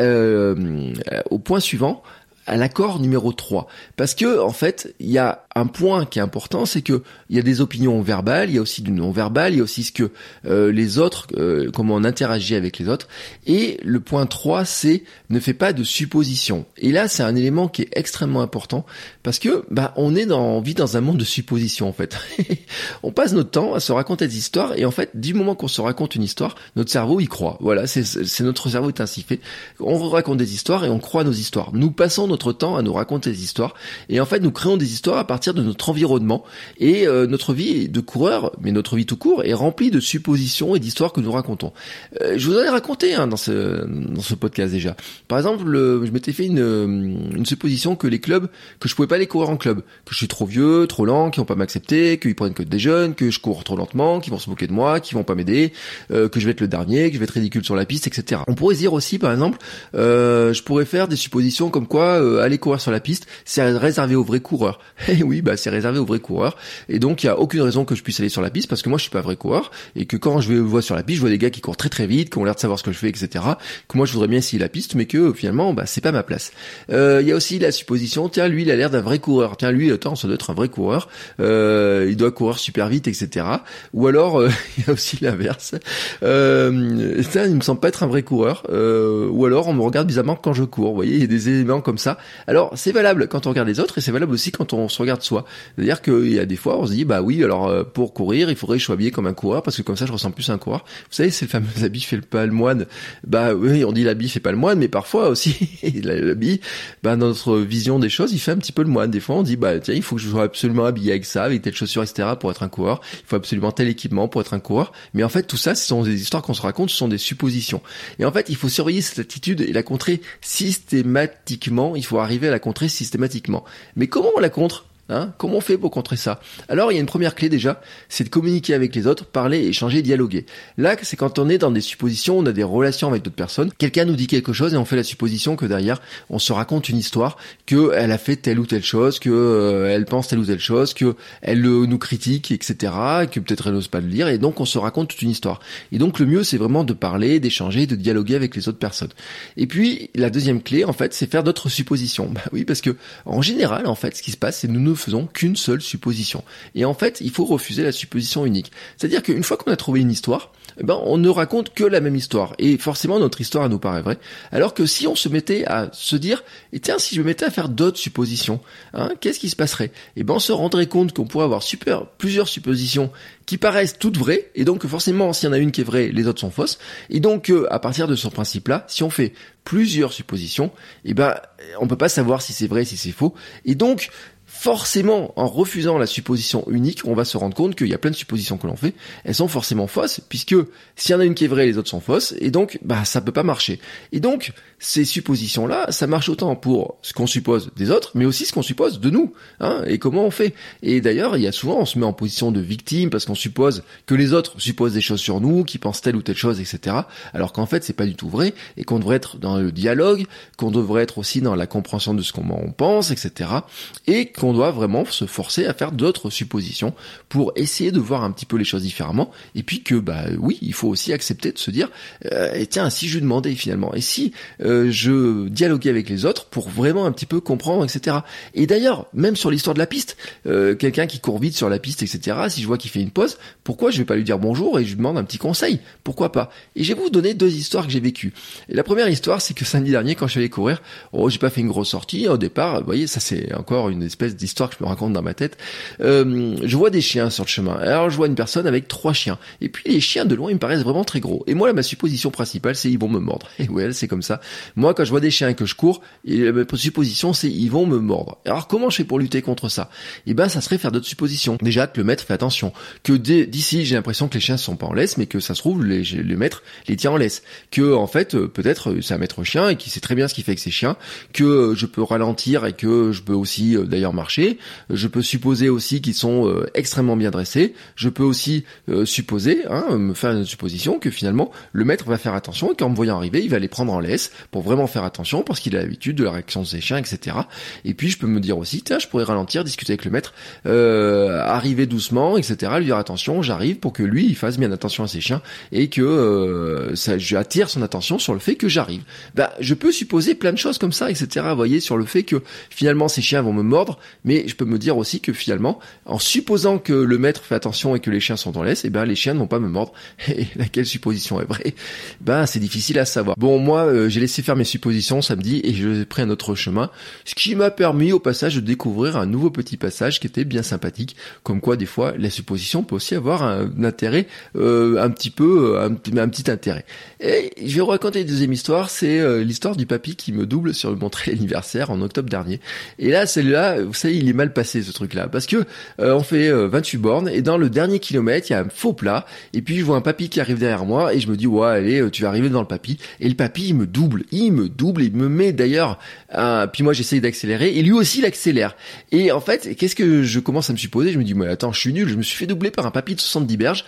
au point suivant, à l'accord numéro 3. Parce que, en fait, il y a un point qui est important, c'est que il y a des opinions verbales, il y a aussi du non-verbal, il y a aussi ce que euh, les autres, euh, comment on interagit avec les autres. Et le point 3, c'est ne fais pas de suppositions. Et là, c'est un élément qui est extrêmement important parce que bah on est dans, on vit dans un monde de suppositions en fait. on passe notre temps à se raconter des histoires et en fait, du moment qu'on se raconte une histoire, notre cerveau y croit. Voilà, c'est notre cerveau est ainsi fait. On raconte des histoires et on croit nos histoires. Nous passons notre temps à nous raconter des histoires et en fait, nous créons des histoires à partir de notre environnement et euh, notre vie de coureur, mais notre vie tout court est remplie de suppositions et d'histoires que nous racontons. Euh, je vous en ai raconté hein, dans ce dans ce podcast déjà. Par exemple, je m'étais fait une, une supposition que les clubs que je pouvais pas les courir en club, que je suis trop vieux, trop lent, qu'ils vont pas m'accepter, qu'ils prennent que des jeunes, que je cours trop lentement, qu'ils vont se moquer de moi, qu'ils vont pas m'aider, euh, que je vais être le dernier, que je vais être ridicule sur la piste, etc. On pourrait dire aussi, par exemple, euh, je pourrais faire des suppositions comme quoi euh, aller courir sur la piste, c'est réservé aux vrais coureurs. Et eh oui, bah c'est réservé aux vrais coureurs. Et donc il y a aucune raison que je puisse aller sur la piste parce que moi je suis pas vrai coureur et que quand je vais voir sur la piste, je vois des gars qui courent très très vite, qui ont l'air de savoir ce que je fais, etc. Que moi je voudrais bien essayer la piste, mais que finalement bah c'est pas ma place. Il y a aussi la supposition, tiens lui il a l'air d'un vrai coureur. Tiens, lui, attends, ça doit être un vrai coureur. Euh, il doit courir super vite, etc. Ou alors, euh, il y a aussi l'inverse. Euh, ça, il me semble pas être un vrai coureur. Euh, ou alors, on me regarde bizarrement quand je cours. Vous voyez, il y a des éléments comme ça. Alors, c'est valable quand on regarde les autres et c'est valable aussi quand on se regarde C'est-à-dire qu'il y a des fois, on se dit, bah oui, alors euh, pour courir, il faudrait que je sois habillé comme un coureur parce que comme ça, je ressemble plus un coureur. Vous savez, c'est le fameux habit fait pas le moine. Bah oui, on dit l'habit fait pas le moine, mais parfois aussi, l'habit, bah dans notre vision des choses, il fait un petit peu le moine. Des fois, on dit, bah tiens, il faut que je sois absolument habillé avec ça, avec telle chaussures, etc. pour être un coureur. Il faut absolument tel équipement pour être un coureur. Mais en fait, tout ça, ce sont des histoires qu'on se raconte, ce sont des suppositions. Et en fait, il faut surveiller cette attitude et la contrer systématiquement. Il faut arriver à la contrer systématiquement. Mais comment on la contre? Hein Comment on fait pour contrer ça? Alors il y a une première clé déjà, c'est de communiquer avec les autres, parler, échanger, dialoguer. Là, c'est quand on est dans des suppositions, on a des relations avec d'autres personnes. Quelqu'un nous dit quelque chose et on fait la supposition que derrière, on se raconte une histoire, que elle a fait telle ou telle chose, que euh, elle pense telle ou telle chose, que elle euh, nous critique, etc. Que peut-être elle n'ose pas le lire et donc on se raconte toute une histoire. Et donc le mieux, c'est vraiment de parler, d'échanger, de dialoguer avec les autres personnes. Et puis la deuxième clé, en fait, c'est faire d'autres suppositions. Bah oui, parce que en général, en fait, ce qui se passe, c'est nous faisons qu'une seule supposition. Et en fait, il faut refuser la supposition unique. C'est-à-dire qu'une fois qu'on a trouvé une histoire, eh ben, on ne raconte que la même histoire. Et forcément, notre histoire nous paraît vraie. Alors que si on se mettait à se dire, et tiens, si je me mettais à faire d'autres suppositions, hein, qu'est-ce qui se passerait? Eh ben, on se rendrait compte qu'on pourrait avoir super, plusieurs suppositions qui paraissent toutes vraies, et donc forcément, s'il y en a une qui est vraie, les autres sont fausses. Et donc, euh, à partir de ce principe-là, si on fait plusieurs suppositions, eh ben, on peut pas savoir si c'est vrai, si c'est faux. Et donc, forcément, en refusant la supposition unique, on va se rendre compte qu'il y a plein de suppositions que l'on fait, elles sont forcément fausses, puisque s'il y en a une qui est vraie, les autres sont fausses, et donc, bah, ça peut pas marcher. Et donc, ces suppositions-là, ça marche autant pour ce qu'on suppose des autres, mais aussi ce qu'on suppose de nous, hein, et comment on fait. Et d'ailleurs, il y a souvent, on se met en position de victime parce qu'on suppose que les autres supposent des choses sur nous, qui pensent telle ou telle chose, etc. Alors qu'en fait, c'est pas du tout vrai, et qu'on devrait être dans le dialogue, qu'on devrait être aussi dans la compréhension de ce qu'on pense, etc. Et qu'on doit vraiment se forcer à faire d'autres suppositions pour essayer de voir un petit peu les choses différemment. Et puis que, bah oui, il faut aussi accepter de se dire, euh, et tiens, si je demandais finalement, et si euh, je dialoguais avec les autres pour vraiment un petit peu comprendre, etc. Et d'ailleurs, même sur l'histoire de la piste, euh, quelqu'un qui court vite sur la piste, etc. Si je vois qu'il fait une pause, pourquoi je vais pas lui dire bonjour et je lui demande un petit conseil? Pourquoi pas? Et je vais vous donner deux histoires que j'ai vécues. Et la première histoire, c'est que samedi dernier, quand je suis allé courir, oh, j'ai pas fait une grosse sortie au départ. Vous voyez, ça c'est encore une espèce espèce d'histoire que je me raconte dans ma tête. Euh, je vois des chiens sur le chemin. Alors je vois une personne avec trois chiens. Et puis les chiens de loin, ils me paraissent vraiment très gros. Et moi, là, ma supposition principale, c'est ils vont me mordre. Et ouais, c'est comme ça. Moi, quand je vois des chiens que je cours, et ma supposition, c'est ils vont me mordre. Alors comment je fais pour lutter contre ça? Eh ben, ça serait faire d'autres suppositions. Déjà que le maître fait attention. Que d'ici, j'ai l'impression que les chiens sont pas en laisse, mais que ça se trouve, les, le maître les tient en laisse. Que en fait, euh, peut-être euh, c'est un maître chien et qui sait très bien ce qu'il fait avec ses chiens. Que euh, je peux ralentir et que je peux aussi d'ailleurs marcher. Je peux supposer aussi qu'ils sont extrêmement bien dressés. Je peux aussi supposer, hein, me faire une supposition que finalement le maître va faire attention et qu'en me voyant arriver, il va les prendre en laisse pour vraiment faire attention parce qu'il a l'habitude de la réaction de ses chiens, etc. Et puis je peux me dire aussi, tiens, je pourrais ralentir, discuter avec le maître, euh, arriver doucement, etc. Lui dire attention, j'arrive pour que lui il fasse bien attention à ses chiens et que euh, ça, attire son attention sur le fait que j'arrive. Bah, je peux supposer plein de choses comme ça, etc. Vous voyez, sur le fait que finalement ces chiens vont me mordre, mais je peux me dire aussi que finalement, en supposant que le maître fait attention et que les chiens sont en laisse, et eh ben les chiens ne vont pas me mordre. Et laquelle supposition est vraie? Ben c'est difficile à savoir. Bon, moi euh, j'ai laissé faire mes suppositions samedi et j'ai pris un autre chemin, ce qui m'a permis au passage de découvrir un nouveau petit passage qui était bien sympathique, comme quoi des fois la supposition peut aussi avoir un, intérêt euh, un petit peu un, un, petit intérêt. Et je vais vous raconter une deuxième histoire, c'est euh, l'histoire du papy qui me double sur le montré anniversaire en octobre dernier. Et là, celle-là, vous savez, il est mal passé ce truc-là, parce que on fait 28 bornes et dans le dernier kilomètre, il y a un faux plat et puis je vois un papy qui arrive derrière moi et je me dis ouais allez, tu vas arriver dans le papy. Et le papy il me double, il me double, il me met d'ailleurs puis moi j'essaye d'accélérer et lui aussi il accélère. Et en fait, qu'est-ce que je commence à me supposer? Je me dis mais attends, je suis nul, je me suis fait doubler par un papy de 70 berges.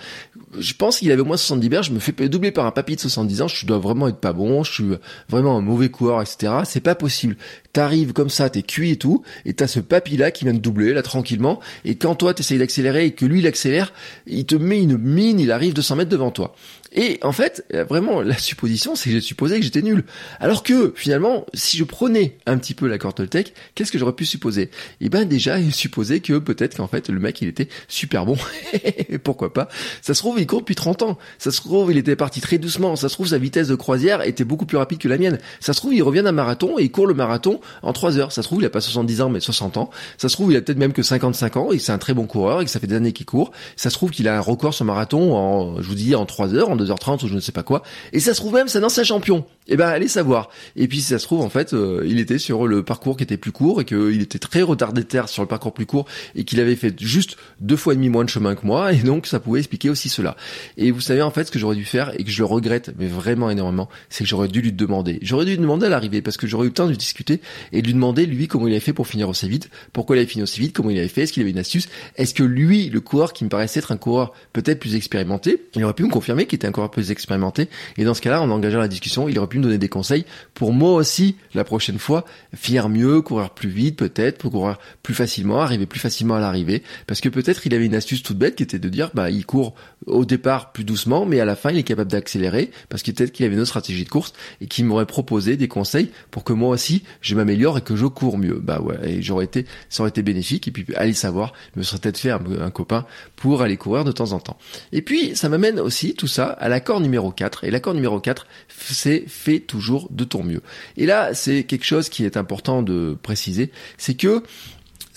Je pense qu'il avait au moins 70 berges, je me fais doubler par un papy de 70 ans, je dois vraiment être pas bon, je suis vraiment un mauvais coureur, etc. C'est pas possible. T'arrives comme ça, t'es cuit et tout, et t'as ce papy là qui vient de doubler là tranquillement, et quand toi t'essayes d'accélérer et que lui il accélère, il te met une mine, il arrive 200 mètres devant toi. Et en fait, vraiment, la supposition, c'est que j'ai supposé que j'étais nul. Alors que, finalement, si je prenais un petit peu la corde Toltec, qu'est-ce que j'aurais pu supposer? Eh ben déjà, supposer que peut-être qu'en fait, le mec, il était super bon. Pourquoi pas? Ça se trouve, il court depuis 30 ans. Ça se trouve, il était parti très doucement. Ça se trouve, sa vitesse de croisière était beaucoup plus rapide que la mienne. Ça se trouve, il revient d'un marathon et il court le marathon en 3 heures. Ça se trouve, il a pas 70 ans, mais 60 ans. Ça se trouve, il a peut-être même que 55 ans et c'est un très bon coureur et que ça fait des années qu'il court. Ça se trouve qu'il a un record sur marathon en, je vous dis, en 3 heures, 2h30 ou je ne sais pas quoi. Et ça se trouve même, c'est un ancien champion. Eh ben, allez savoir. Et puis, si ça se trouve, en fait, euh, il était sur le parcours qui était plus court et qu'il était très retardataire sur le parcours plus court et qu'il avait fait juste deux fois et demi moins de chemin que moi. Et donc, ça pouvait expliquer aussi cela. Et vous savez, en fait, ce que j'aurais dû faire et que je le regrette, mais vraiment énormément, c'est que j'aurais dû lui demander. J'aurais dû lui demander à l'arrivée parce que j'aurais eu le temps de discuter et de lui demander, lui, comment il avait fait pour finir aussi vite, pourquoi il avait fini aussi vite, comment il avait fait, est-ce qu'il avait une astuce, est-ce que lui, le coureur qui me paraissait être un coureur peut-être plus expérimenté, il aurait pu me confirmer qu'il était un coureur plus expérimenté. Et dans ce cas-là, en engageant la discussion, il aurait pu me donner des conseils pour moi aussi, la prochaine fois, finir mieux, courir plus vite peut-être, pour courir plus facilement, arriver plus facilement à l'arrivée. Parce que peut-être il avait une astuce toute bête qui était de dire, bah, il court au départ plus doucement, mais à la fin, il est capable d'accélérer, parce que peut-être qu'il avait une autre stratégie de course, et qu'il m'aurait proposé des conseils pour que moi aussi, je m'améliore et que je cours mieux. Bah ouais, et j'aurais été, ça aurait été bénéfique, et puis, aller savoir, je me serais peut-être fait un, un copain pour aller courir de temps en temps. Et puis, ça m'amène aussi, tout ça, à l'accord numéro 4. Et l'accord numéro 4, c'est fait toujours de ton mieux. Et là, c'est quelque chose qui est important de préciser, c'est que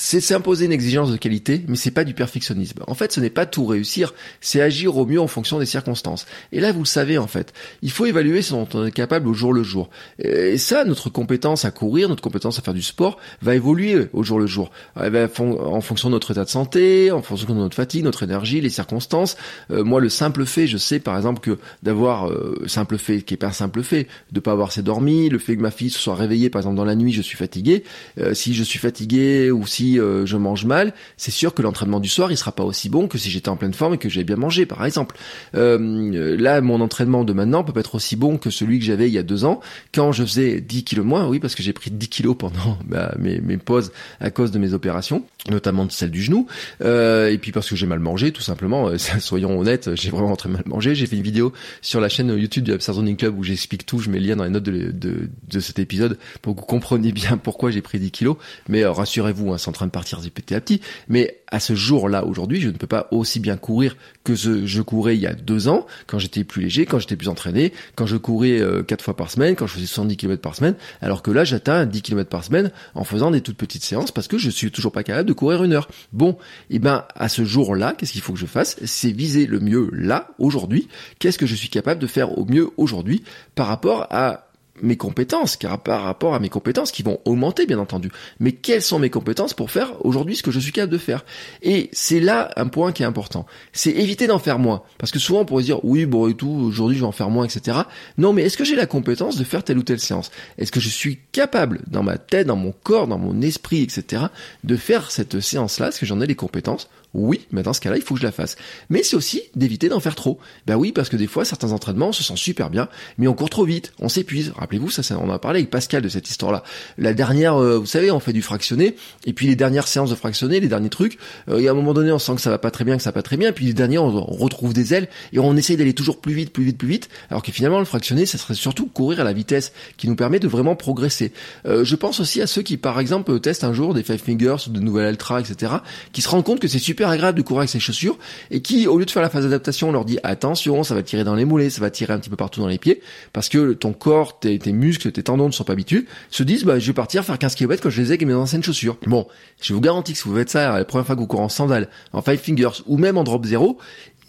c'est s'imposer une exigence de qualité, mais c'est pas du perfectionnisme. En fait, ce n'est pas tout réussir, c'est agir au mieux en fonction des circonstances. Et là, vous le savez en fait, il faut évaluer ce dont on est capable au jour le jour. Et ça, notre compétence à courir, notre compétence à faire du sport, va évoluer au jour le jour. en fonction de notre état de santé, en fonction de notre fatigue, notre énergie, les circonstances. Euh, moi, le simple fait, je sais par exemple que d'avoir euh, simple fait, qui est pas un simple fait, de pas avoir assez dormi, le fait que ma fille se soit réveillée par exemple dans la nuit, je suis fatigué. Euh, si je suis fatigué ou si euh, je mange mal, c'est sûr que l'entraînement du soir il sera pas aussi bon que si j'étais en pleine forme et que j'avais bien mangé par exemple. Euh, là mon entraînement de maintenant peut pas être aussi bon que celui que j'avais il y a deux ans. Quand je faisais 10 kilos moins, oui parce que j'ai pris 10 kilos pendant bah, mes, mes pauses à cause de mes opérations, notamment de celle du genou, euh, et puis parce que j'ai mal mangé tout simplement, soyons honnêtes, j'ai vraiment très mal mangé, j'ai fait une vidéo sur la chaîne YouTube du Absurd Running Club où j'explique tout, je mets le lien dans les notes de, de, de cet épisode pour que vous compreniez bien pourquoi j'ai pris 10 kilos, mais rassurez-vous, hein, sans train de partir petit à petit. Mais à ce jour-là, aujourd'hui, je ne peux pas aussi bien courir que je, je courais il y a deux ans, quand j'étais plus léger, quand j'étais plus entraîné, quand je courais euh, quatre fois par semaine, quand je faisais 70 km par semaine, alors que là, j'atteins 10 km par semaine en faisant des toutes petites séances parce que je suis toujours pas capable de courir une heure. Bon, et eh ben à ce jour-là, qu'est-ce qu'il faut que je fasse? C'est viser le mieux là, aujourd'hui. Qu'est-ce que je suis capable de faire au mieux aujourd'hui par rapport à mes compétences, car par rapport à mes compétences qui vont augmenter bien entendu. Mais quelles sont mes compétences pour faire aujourd'hui ce que je suis capable de faire? Et c'est là un point qui est important. C'est éviter d'en faire moins. Parce que souvent on pourrait se dire oui bon et tout, aujourd'hui je vais en faire moins, etc. Non mais est-ce que j'ai la compétence de faire telle ou telle séance? Est-ce que je suis capable dans ma tête, dans mon corps, dans mon esprit, etc. de faire cette séance-là? Est-ce que j'en ai les compétences? Oui, mais dans ce cas-là, il faut que je la fasse. Mais c'est aussi d'éviter d'en faire trop. Ben oui, parce que des fois, certains entraînements, on se sent super bien, mais on court trop vite, on s'épuise. Rappelez-vous, ça, on a parlé avec Pascal de cette histoire-là. La dernière, euh, vous savez, on fait du fractionné, et puis les dernières séances de fractionné, les derniers trucs, euh, et à un moment donné, on sent que ça va pas très bien, que ça va pas très bien, puis les derniers, on, retrouve des ailes, et on essaye d'aller toujours plus vite, plus vite, plus vite, alors que finalement, le fractionné, ça serait surtout courir à la vitesse qui nous permet de vraiment progresser. Euh, je pense aussi à ceux qui, par exemple, testent un jour des Five Fingers ou de Nouvelle Ultra, etc., qui se rendent compte que c'est super agréable de courir avec ses chaussures et qui, au lieu de faire la phase d'adaptation, on leur dit attention, ça va tirer dans les mollets, ça va tirer un petit peu partout dans les pieds, parce que ton corps, tes, muscles, tes tendons ne sont pas habitués, se disent bah je vais partir faire 15 km quand je les ai avec mes anciennes chaussures. Bon, je vous garantis que si vous faites ça la première fois que vous courez en sandales, en five fingers ou même en drop zéro,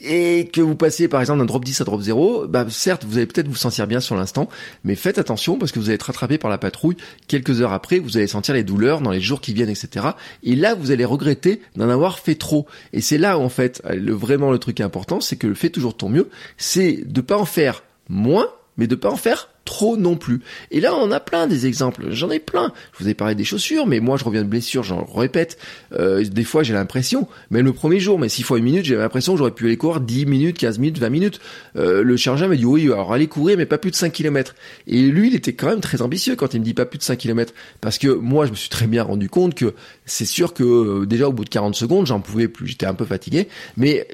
et que vous passez par exemple d'un drop 10 à drop 0, bah certes vous allez peut-être vous sentir bien sur l'instant, mais faites attention parce que vous allez être rattrapé par la patrouille quelques heures après, vous allez sentir les douleurs dans les jours qui viennent, etc. Et là vous allez regretter d'en avoir fait trop. Et c'est là en fait vraiment le truc important, c'est que le fait toujours ton mieux, c'est de pas en faire moins, mais de pas en faire trop non plus. Et là, on a plein des exemples. J'en ai plein. Je vous ai parlé des chaussures, mais moi, je reviens de blessure, j'en répète. Euh, des fois, j'ai l'impression, même le premier jour, mais six fois une minute, j'ai l'impression que j'aurais pu aller courir 10 minutes, 15 minutes, 20 minutes. Euh, le chirurgien m'a dit, oui, alors allez courir, mais pas plus de 5 km. Et lui, il était quand même très ambitieux quand il me dit pas plus de 5 km. Parce que moi, je me suis très bien rendu compte que c'est sûr que euh, déjà au bout de 40 secondes, j'en pouvais plus. J'étais un peu fatigué. Mais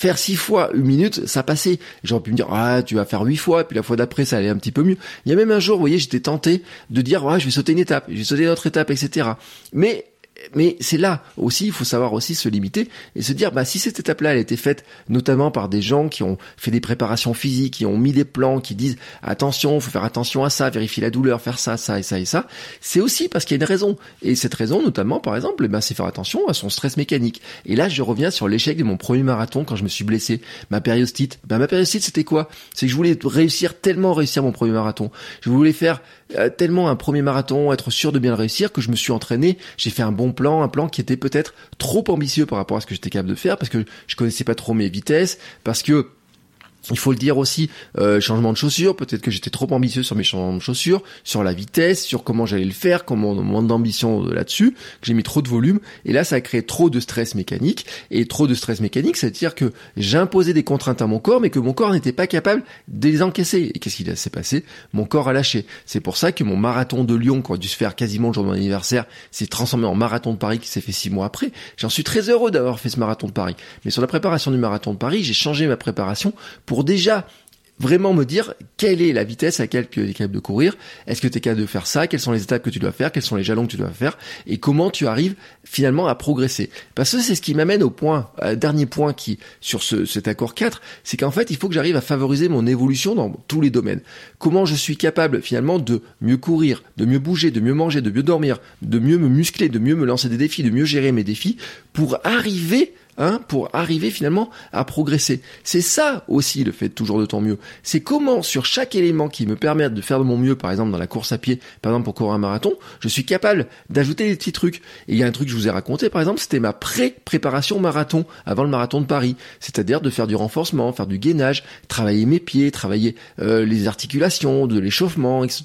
faire six fois une minute, ça passait. J'aurais pu me dire, ah, tu vas faire huit fois, puis la fois d'après, ça allait un petit peu mieux. Il y a même un jour, vous voyez, j'étais tenté de dire, ouais, je vais sauter une étape, je vais sauter une autre étape, etc. Mais mais c'est là aussi, il faut savoir aussi se limiter et se dire, bah si cette étape-là, elle a été faite notamment par des gens qui ont fait des préparations physiques, qui ont mis des plans, qui disent attention, faut faire attention à ça, vérifier la douleur, faire ça, ça et ça et ça, c'est aussi parce qu'il y a une raison. Et cette raison, notamment, par exemple, eh ben, c'est faire attention à son stress mécanique. Et là, je reviens sur l'échec de mon premier marathon quand je me suis blessé, ma périostite. Ben, ma périostite, c'était quoi? C'est que je voulais réussir tellement réussir mon premier marathon. Je voulais faire euh, tellement un premier marathon, être sûr de bien le réussir, que je me suis entraîné, j'ai fait un bon plan, un plan qui était peut-être trop ambitieux par rapport à ce que j'étais capable de faire, parce que je connaissais pas trop mes vitesses, parce que il faut le dire aussi, euh, changement de chaussures, peut-être que j'étais trop ambitieux sur mes changements de chaussures, sur la vitesse, sur comment j'allais le faire, comment moins d'ambition là-dessus, que j'ai mis trop de volume, et là ça a créé trop de stress mécanique, et trop de stress mécanique, c'est-à-dire que j'imposais des contraintes à mon corps, mais que mon corps n'était pas capable de les encaisser. Et qu'est-ce qui s'est passé? Mon corps a lâché. C'est pour ça que mon marathon de Lyon, qui aurait dû se faire quasiment le jour de mon anniversaire, s'est transformé en marathon de Paris qui s'est fait six mois après. J'en suis très heureux d'avoir fait ce marathon de Paris. Mais sur la préparation du marathon de Paris, j'ai changé ma préparation déjà vraiment me dire quelle est la vitesse à laquelle tu es capable de courir, est-ce que tu es capable de faire ça, quelles sont les étapes que tu dois faire, quels sont les jalons que tu dois faire, et comment tu arrives finalement à progresser? Parce que c'est ce qui m'amène au point, dernier point qui sur ce, cet accord 4, c'est qu'en fait il faut que j'arrive à favoriser mon évolution dans tous les domaines. Comment je suis capable finalement de mieux courir, de mieux bouger, de mieux manger, de mieux dormir, de mieux me muscler, de mieux me lancer des défis, de mieux gérer mes défis, pour arriver Hein, pour arriver finalement à progresser. C'est ça aussi le fait toujours de ton mieux. C'est comment sur chaque élément qui me permet de faire de mon mieux, par exemple dans la course à pied, par exemple pour courir un marathon, je suis capable d'ajouter des petits trucs. Et il y a un truc que je vous ai raconté, par exemple, c'était ma pré-préparation marathon avant le marathon de Paris, c'est-à-dire de faire du renforcement, faire du gainage, travailler mes pieds, travailler euh, les articulations, de l'échauffement, etc.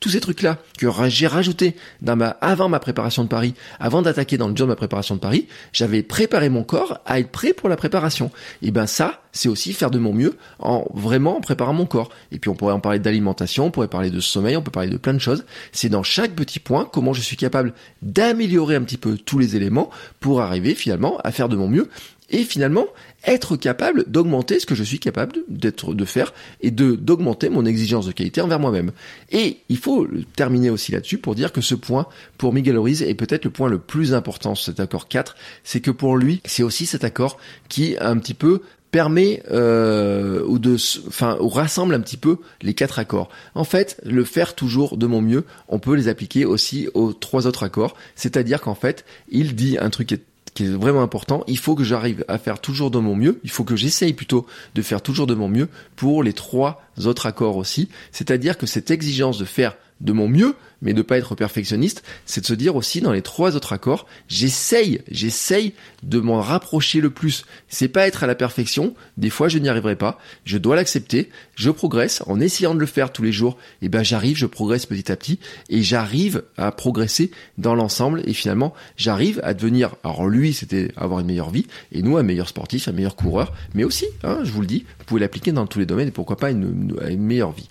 Tous ces trucs-là que j'ai rajouté dans ma avant ma préparation de Paris, avant d'attaquer dans le job de ma préparation de Paris, j'avais préparé mon corps à être prêt pour la préparation. Et ben ça, c'est aussi faire de mon mieux en vraiment en préparant mon corps. Et puis on pourrait en parler d'alimentation, on pourrait parler de sommeil, on peut parler de plein de choses. C'est dans chaque petit point comment je suis capable d'améliorer un petit peu tous les éléments pour arriver finalement à faire de mon mieux et finalement être capable d'augmenter ce que je suis capable d'être de faire et de d'augmenter mon exigence de qualité envers moi-même. Et il faut terminer aussi là-dessus pour dire que ce point pour Miguel Ruiz est peut-être le point le plus important sur cet accord 4, c'est que pour lui, c'est aussi cet accord qui un petit peu permet euh, ou de enfin ou rassemble un petit peu les quatre accords. En fait, le faire toujours de mon mieux, on peut les appliquer aussi aux trois autres accords, c'est-à-dire qu'en fait, il dit un truc qui est vraiment important, il faut que j'arrive à faire toujours de mon mieux, il faut que j'essaye plutôt de faire toujours de mon mieux pour les trois autres accords aussi, c'est-à-dire que cette exigence de faire de mon mieux, mais de pas être perfectionniste, c'est de se dire aussi dans les trois autres accords, j'essaye, j'essaye de m'en rapprocher le plus. C'est pas être à la perfection, des fois je n'y arriverai pas, je dois l'accepter, je progresse en essayant de le faire tous les jours, et ben j'arrive, je progresse petit à petit et j'arrive à progresser dans l'ensemble et finalement j'arrive à devenir alors lui c'était avoir une meilleure vie et nous un meilleur sportif, un meilleur coureur, mais aussi, hein, je vous le dis, vous pouvez l'appliquer dans tous les domaines et pourquoi pas une meilleure vie.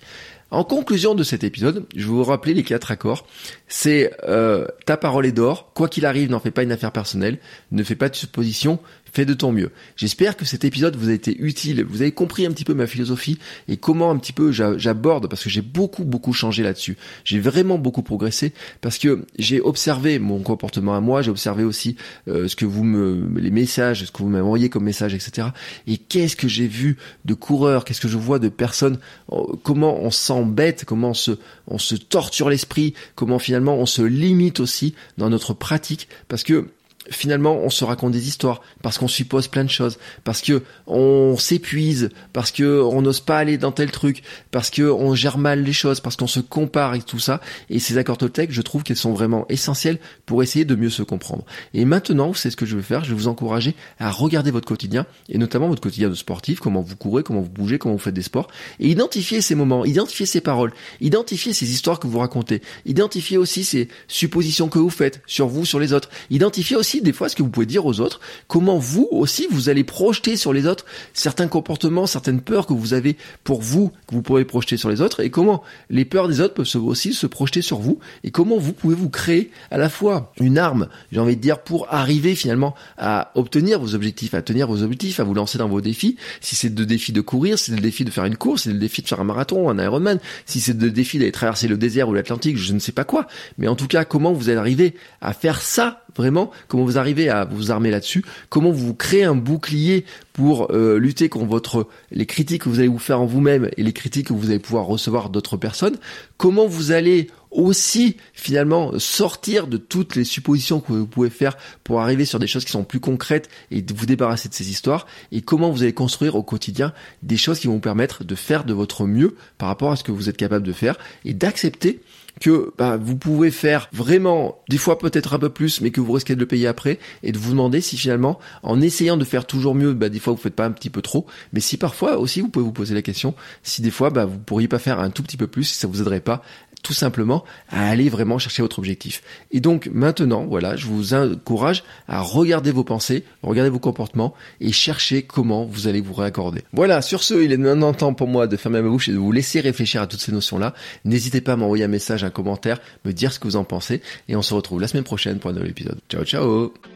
En conclusion de cet épisode, je vais vous rappeler les quatre accords. C'est euh, ta parole est d'or, quoi qu'il arrive, n'en fais pas une affaire personnelle, ne fais pas de suppositions, fais de ton mieux. J'espère que cet épisode vous a été utile, vous avez compris un petit peu ma philosophie et comment un petit peu j'aborde, parce que j'ai beaucoup beaucoup changé là-dessus. J'ai vraiment beaucoup progressé parce que j'ai observé mon comportement à moi, j'ai observé aussi euh, ce que vous me, les messages, ce que vous m'envoyez comme message, etc. Et qu'est-ce que j'ai vu de coureurs, qu'est-ce que je vois de personnes, euh, comment on s'embête, comment on se, on se torture l'esprit, comment finalement on se limite aussi dans notre pratique, parce que finalement on se raconte des histoires parce qu'on suppose plein de choses, parce que on s'épuise, parce que on n'ose pas aller dans tel truc, parce que on gère mal les choses, parce qu'on se compare et tout ça. Et ces accords Toltec, je trouve qu'elles sont vraiment essentielles pour essayer de mieux se comprendre. Et maintenant, c'est ce que je vais faire. Je vais vous encourager à regarder votre quotidien et notamment votre quotidien de sportif, comment vous courez, comment vous bougez, comment vous faites des sports, et identifier ces moments, identifier ces paroles, identifier ces histoires que vous racontez, identifier aussi ces suppositions que vous faites sur vous, sur les autres, identifier aussi des fois ce que vous pouvez dire aux autres, comment vous aussi vous allez projeter sur les autres certains comportements, certaines peurs que vous avez pour vous, que vous pourrez projeter sur les autres, et comment les peurs des autres peuvent aussi se projeter sur vous, et comment vous pouvez vous créer à la fois une arme, j'ai envie de dire, pour arriver finalement à obtenir vos objectifs, à tenir vos objectifs, à vous lancer dans vos défis. Si c'est le défi de courir, si c'est le défi de faire une course, si c'est le défi de faire un marathon, un Ironman, si c'est le défi d'aller traverser le désert ou l'Atlantique, je ne sais pas quoi. Mais en tout cas, comment vous allez arriver à faire ça vraiment Comment vous arrivez à vous armer là-dessus Comment vous créez un bouclier pour euh, lutter contre votre les critiques que vous allez vous faire en vous-même et les critiques que vous allez pouvoir recevoir d'autres personnes? Comment vous allez aussi finalement sortir de toutes les suppositions que vous pouvez faire pour arriver sur des choses qui sont plus concrètes et vous débarrasser de ces histoires? Et comment vous allez construire au quotidien des choses qui vont vous permettre de faire de votre mieux par rapport à ce que vous êtes capable de faire et d'accepter que bah, vous pouvez faire vraiment des fois peut-être un peu plus mais que vous risquez de le payer après et de vous demander si finalement en essayant de faire toujours mieux bah, des fois vous faites pas un petit peu trop mais si parfois aussi vous pouvez vous poser la question si des fois bah, vous pourriez pas faire un tout petit peu plus si ça vous aiderait pas tout simplement à aller vraiment chercher votre objectif. Et donc maintenant, voilà, je vous encourage à regarder vos pensées, regarder vos comportements et chercher comment vous allez vous réaccorder. Voilà, sur ce, il est maintenant temps pour moi de fermer ma bouche et de vous laisser réfléchir à toutes ces notions-là. N'hésitez pas à m'envoyer un message, un commentaire, me dire ce que vous en pensez et on se retrouve la semaine prochaine pour un nouvel épisode. Ciao ciao